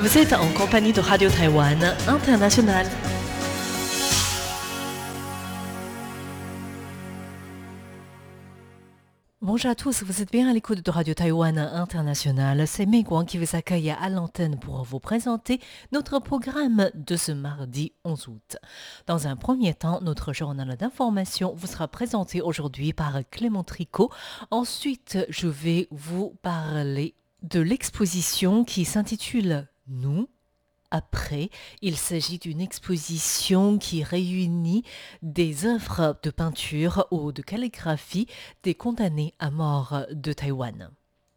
Vous êtes en compagnie de Radio Taïwan International. Bonjour à tous, vous êtes bien à l'écoute de Radio Taïwan International. C'est Guang qui vous accueille à l'antenne pour vous présenter notre programme de ce mardi 11 août. Dans un premier temps, notre journal d'information vous sera présenté aujourd'hui par Clément Tricot. Ensuite, je vais vous parler de l'exposition qui s'intitule Nous après, il s'agit d'une exposition qui réunit des œuvres de peinture ou de calligraphie des condamnés à mort de Taïwan.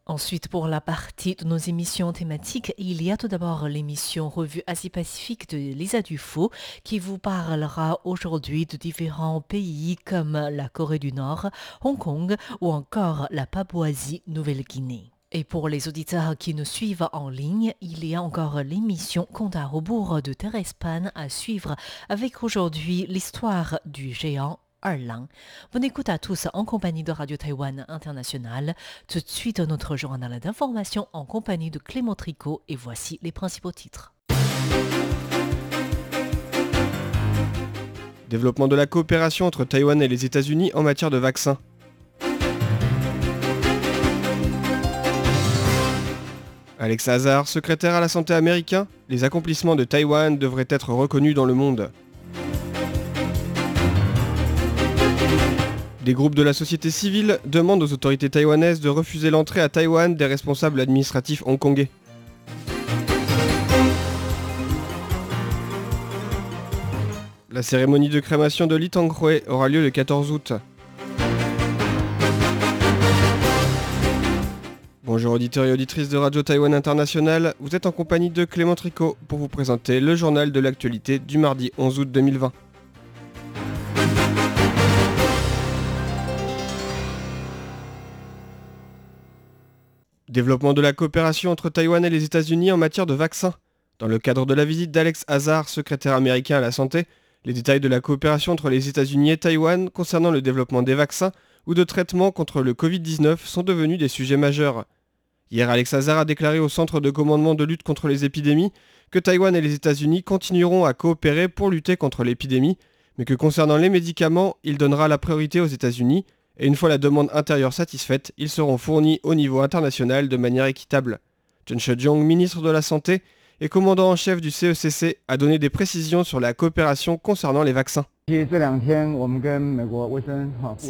Ensuite, pour la partie de nos émissions thématiques, il y a tout d'abord l'émission Revue Asie-Pacifique de Lisa Dufaux qui vous parlera aujourd'hui de différents pays comme la Corée du Nord, Hong Kong ou encore la Papouasie-Nouvelle-Guinée. Et pour les auditeurs qui nous suivent en ligne, il y a encore l'émission Compte à rebours de Pan à suivre avec aujourd'hui l'histoire du géant Erlang. Bonne écoute à tous en compagnie de Radio Taïwan International. Tout de suite, notre journal d'information en compagnie de Clément Tricot et voici les principaux titres. Développement de la coopération entre Taïwan et les États-Unis en matière de vaccins. Alex Hazard, secrétaire à la santé américain, les accomplissements de Taïwan devraient être reconnus dans le monde. Des groupes de la société civile demandent aux autorités taïwanaises de refuser l'entrée à Taïwan des responsables administratifs hongkongais. La cérémonie de crémation de Li Tanghui aura lieu le 14 août. Bonjour auditeurs et auditrices de Radio Taïwan International, vous êtes en compagnie de Clément Tricot pour vous présenter le journal de l'actualité du mardi 11 août 2020. Développement de la coopération entre Taïwan et les États-Unis en matière de vaccins. Dans le cadre de la visite d'Alex Hazard, secrétaire américain à la santé, les détails de la coopération entre les États-Unis et Taïwan concernant le développement des vaccins ou de traitements contre le Covid-19 sont devenus des sujets majeurs. Hier, Alex Hazard a déclaré au Centre de commandement de lutte contre les épidémies que Taïwan et les États-Unis continueront à coopérer pour lutter contre l'épidémie, mais que concernant les médicaments, il donnera la priorité aux États-Unis, et une fois la demande intérieure satisfaite, ils seront fournis au niveau international de manière équitable. Chen Shih-jong, ministre de la Santé et commandant en chef du CECC, a donné des précisions sur la coopération concernant les vaccins. Ces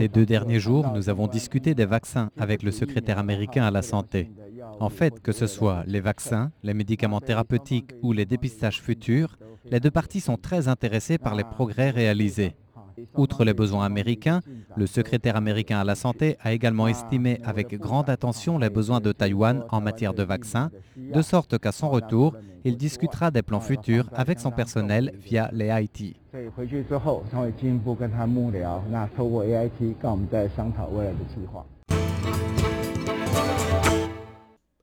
deux derniers jours, nous avons discuté des vaccins avec le secrétaire américain à la santé. En fait, que ce soit les vaccins, les médicaments thérapeutiques ou les dépistages futurs, les deux parties sont très intéressées par les progrès réalisés. Outre les besoins américains, le secrétaire américain à la santé a également estimé avec grande attention les besoins de Taïwan en matière de vaccins, de sorte qu'à son retour, il discutera des plans futurs avec son personnel via les IT.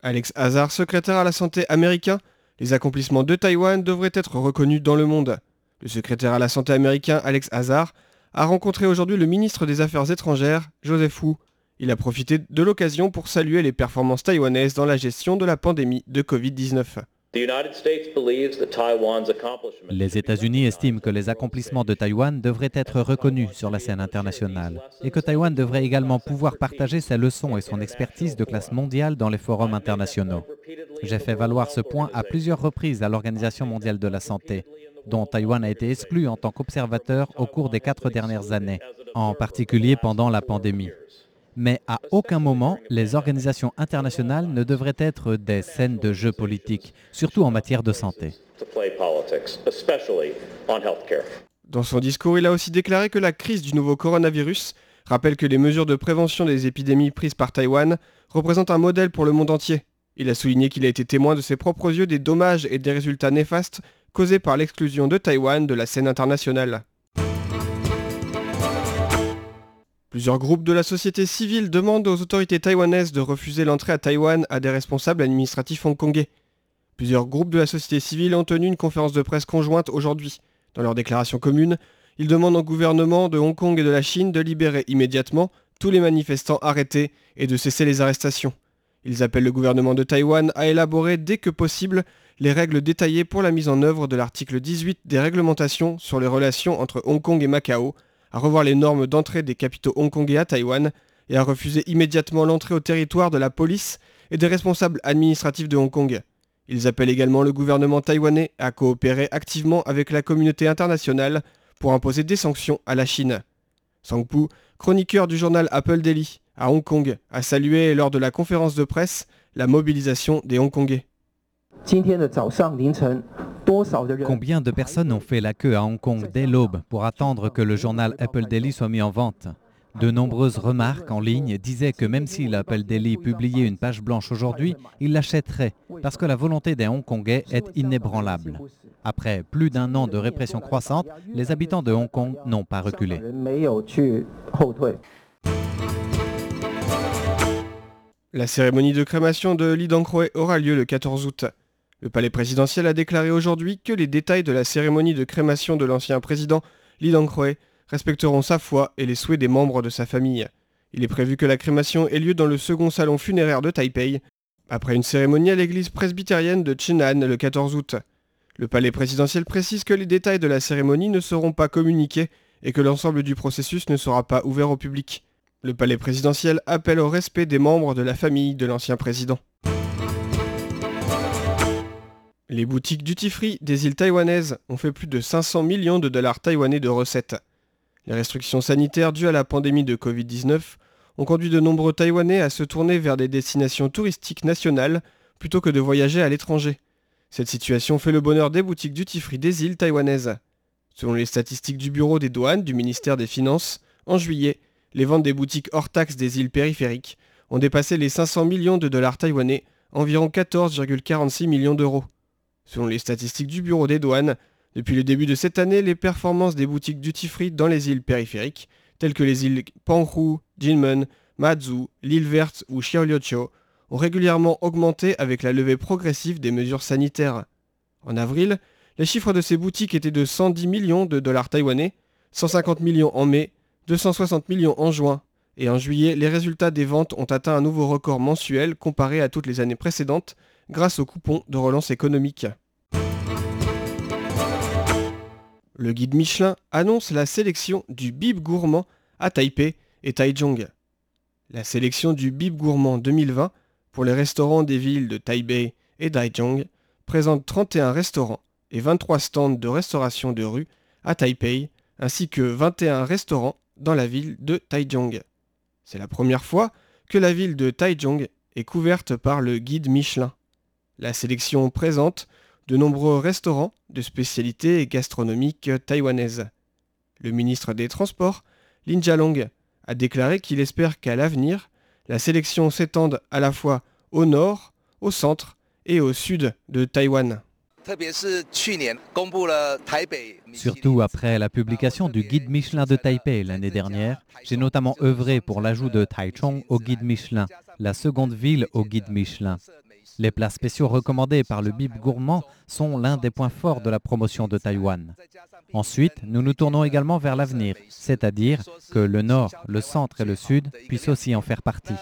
Alex Hazard, secrétaire à la santé américain, les accomplissements de Taïwan devraient être reconnus dans le monde. Le secrétaire à la santé américain Alex Hazard a rencontré aujourd'hui le ministre des Affaires étrangères, Joseph Wu. Il a profité de l'occasion pour saluer les performances taïwanaises dans la gestion de la pandémie de Covid-19. Les États-Unis estiment que les accomplissements de Taïwan devraient être reconnus sur la scène internationale et que Taïwan devrait également pouvoir partager ses leçons et son expertise de classe mondiale dans les forums internationaux. J'ai fait valoir ce point à plusieurs reprises à l'Organisation mondiale de la santé, dont Taïwan a été exclu en tant qu'observateur au cours des quatre dernières années, en particulier pendant la pandémie mais à aucun moment les organisations internationales ne devraient être des scènes de jeux politiques, surtout en matière de santé. Dans son discours, il a aussi déclaré que la crise du nouveau coronavirus rappelle que les mesures de prévention des épidémies prises par Taïwan représentent un modèle pour le monde entier. Il a souligné qu'il a été témoin de ses propres yeux des dommages et des résultats néfastes causés par l'exclusion de Taïwan de la scène internationale. Plusieurs groupes de la société civile demandent aux autorités taïwanaises de refuser l'entrée à Taïwan à des responsables administratifs hongkongais. Plusieurs groupes de la société civile ont tenu une conférence de presse conjointe aujourd'hui. Dans leur déclaration commune, ils demandent au gouvernement de Hong Kong et de la Chine de libérer immédiatement tous les manifestants arrêtés et de cesser les arrestations. Ils appellent le gouvernement de Taïwan à élaborer dès que possible les règles détaillées pour la mise en œuvre de l'article 18 des réglementations sur les relations entre Hong Kong et Macao, à revoir les normes d'entrée des capitaux hongkongais à Taïwan et à refuser immédiatement l'entrée au territoire de la police et des responsables administratifs de Hong Kong. Ils appellent également le gouvernement taïwanais à coopérer activement avec la communauté internationale pour imposer des sanctions à la Chine. Sang Pu, chroniqueur du journal Apple Daily à Hong Kong, a salué lors de la conférence de presse la mobilisation des Hongkongais. Combien de personnes ont fait la queue à Hong Kong dès l'aube pour attendre que le journal Apple Daily soit mis en vente? De nombreuses remarques en ligne disaient que même si l'Apple Daily publiait une page blanche aujourd'hui, il l'achèterait parce que la volonté des Hongkongais est inébranlable. Après plus d'un an de répression croissante, les habitants de Hong Kong n'ont pas reculé. La cérémonie de crémation de Dangkroe aura lieu le 14 août. Le palais présidentiel a déclaré aujourd'hui que les détails de la cérémonie de crémation de l'ancien président Dangkroe respecteront sa foi et les souhaits des membres de sa famille. Il est prévu que la crémation ait lieu dans le second salon funéraire de Taipei, après une cérémonie à l'église presbytérienne de Chenan le 14 août. Le palais présidentiel précise que les détails de la cérémonie ne seront pas communiqués et que l'ensemble du processus ne sera pas ouvert au public. Le palais présidentiel appelle au respect des membres de la famille de l'ancien président. Les boutiques duty-free des îles taïwanaises ont fait plus de 500 millions de dollars taïwanais de recettes. Les restrictions sanitaires dues à la pandémie de Covid-19 ont conduit de nombreux Taïwanais à se tourner vers des destinations touristiques nationales plutôt que de voyager à l'étranger. Cette situation fait le bonheur des boutiques duty-free des îles taïwanaises. Selon les statistiques du Bureau des douanes du ministère des Finances, en juillet, les ventes des boutiques hors taxes des îles périphériques ont dépassé les 500 millions de dollars taïwanais, environ 14,46 millions d'euros. Selon les statistiques du Bureau des douanes, depuis le début de cette année, les performances des boutiques duty-free dans les îles périphériques, telles que les îles Panhu, Jinmen, Mazu, l'île verte ou Xiaoliuqiu, ont régulièrement augmenté avec la levée progressive des mesures sanitaires. En avril, les chiffres de ces boutiques étaient de 110 millions de dollars taïwanais, 150 millions en mai, 260 millions en juin, et en juillet, les résultats des ventes ont atteint un nouveau record mensuel comparé à toutes les années précédentes, grâce au coupon de relance économique. Le guide Michelin annonce la sélection du Bib Gourmand à Taipei et Taichung. La sélection du Bib Gourmand 2020 pour les restaurants des villes de Taipei et Taichung présente 31 restaurants et 23 stands de restauration de rue à Taipei ainsi que 21 restaurants dans la ville de Taichung. C'est la première fois que la ville de Taichung est couverte par le guide Michelin. La sélection présente de nombreux restaurants de spécialités gastronomiques taïwanaises. Le ministre des Transports, Lin Jialong, a déclaré qu'il espère qu'à l'avenir, la sélection s'étende à la fois au nord, au centre et au sud de Taïwan. Surtout après la publication du guide Michelin de Taipei l'année dernière, j'ai notamment œuvré pour l'ajout de Taichung au guide Michelin, la seconde ville au guide Michelin. Les plats spéciaux recommandés par le Bib Gourmand sont l'un des points forts de la promotion de Taïwan. Ensuite, nous nous tournons également vers l'avenir, c'est-à-dire que le nord, le centre et le sud puissent aussi en faire partie.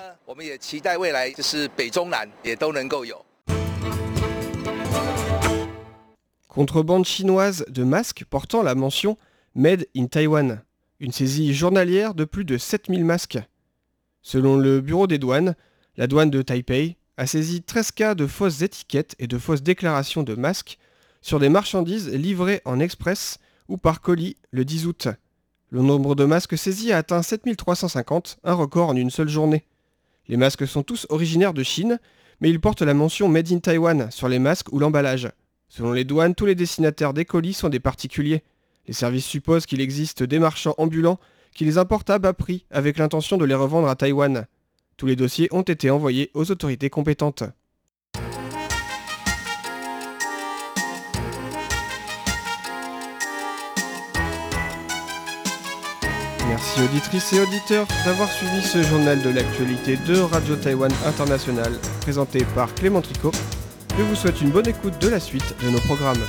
Contrebande chinoise de masques portant la mention Made in Taiwan, une saisie journalière de plus de 7000 masques. Selon le bureau des douanes, la douane de Taipei a saisi 13 cas de fausses étiquettes et de fausses déclarations de masques sur des marchandises livrées en express ou par colis le 10 août. Le nombre de masques saisis a atteint 7350, un record en une seule journée. Les masques sont tous originaires de Chine, mais ils portent la mention Made in Taiwan sur les masques ou l'emballage. Selon les douanes, tous les destinataires des colis sont des particuliers. Les services supposent qu'il existe des marchands ambulants qui les importent à bas prix avec l'intention de les revendre à Taïwan. Tous les dossiers ont été envoyés aux autorités compétentes. Merci auditrices et auditeurs d'avoir suivi ce journal de l'actualité de Radio Taïwan International présenté par Clément Tricot. Je vous souhaite une bonne écoute de la suite de nos programmes.